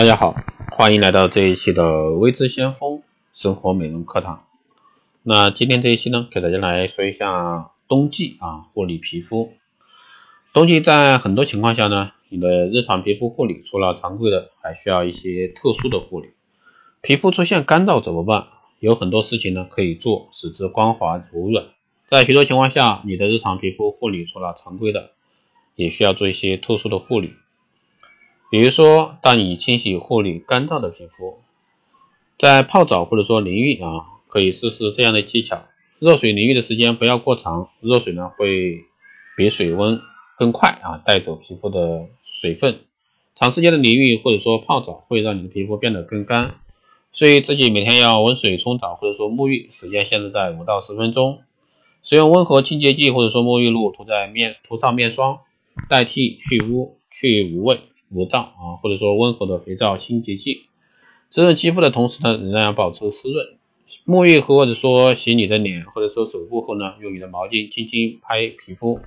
大家好，欢迎来到这一期的微知先锋生活美容课堂。那今天这一期呢，给大家来说一下冬季啊护理皮肤。冬季在很多情况下呢，你的日常皮肤护理除了常规的，还需要一些特殊的护理。皮肤出现干燥怎么办？有很多事情呢可以做，使之光滑柔软。在许多情况下，你的日常皮肤护理除了常规的，也需要做一些特殊的护理。比如说，当你清洗护理干燥的皮肤，在泡澡或者说淋浴啊，可以试试这样的技巧。热水淋浴的时间不要过长，热水呢会比水温更快啊带走皮肤的水分。长时间的淋浴或者说泡澡会让你的皮肤变得更干，所以自己每天要温水冲澡或者说沐浴，时间限制在五到十分钟。使用温和清洁剂或者说沐浴露涂在面涂上面霜，代替去污去污味。肥皂啊，或者说温和的肥皂清洁剂，滋润肌肤的同时呢，仍然要保持湿润。沐浴或者说洗你的脸或者说手部后呢，用你的毛巾轻轻拍皮肤，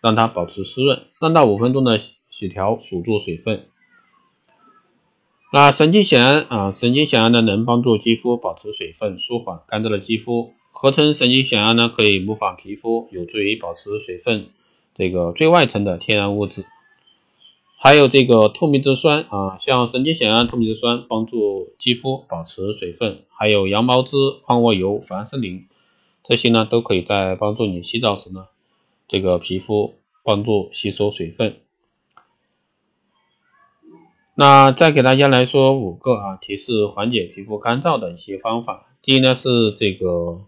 让它保持湿润。三到五分钟的洗条，锁住水分。那神经酰胺啊，神经酰胺呢能帮助肌肤保持水分，舒缓干燥的肌肤。合成神经酰胺呢可以模仿皮肤，有助于保持水分这个最外层的天然物质。还有这个透明质酸啊，像神经酰胺、透明质酸帮助肌肤保持水分，还有羊毛脂、矿物油、凡士林，这些呢都可以在帮助你洗澡时呢，这个皮肤帮助吸收水分。那再给大家来说五个啊，提示缓解皮肤干燥的一些方法。第一呢是这个。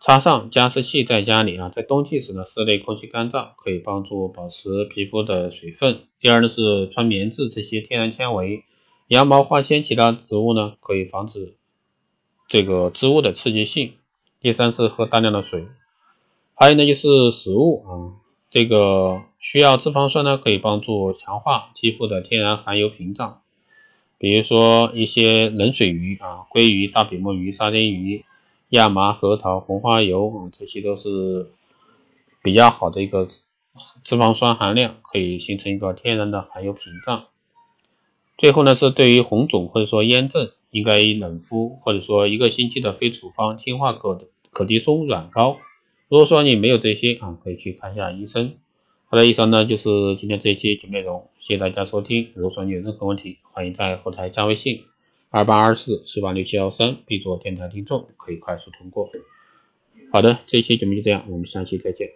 插上加湿器在家里啊，在冬季时呢，室内空气干燥，可以帮助保持皮肤的水分。第二呢是穿棉质这些天然纤维、羊毛、化纤其他植物呢，可以防止这个织物的刺激性。第三是喝大量的水，还有呢就是食物啊，这个需要脂肪酸呢，可以帮助强化肌肤的天然含油屏障，比如说一些冷水鱼啊，鲑鱼、大比目鱼、沙丁鱼。亚麻、核桃、红花油啊，这些都是比较好的一个脂肪酸含量，可以形成一个天然的含油屏障。最后呢，是对于红肿或者说炎症，应该冷敷或者说一个星期的非处方氢化可可的松软膏。如果说你没有这些啊，可以去看一下医生。好的，以上呢就是今天这一期节目内容，谢谢大家收听。如果说你有任何问题，欢迎在后台加微信。二八二四四八六七幺三，，B 座电台听众，可以快速通过。好的，这一期节目就这样，我们下期再见。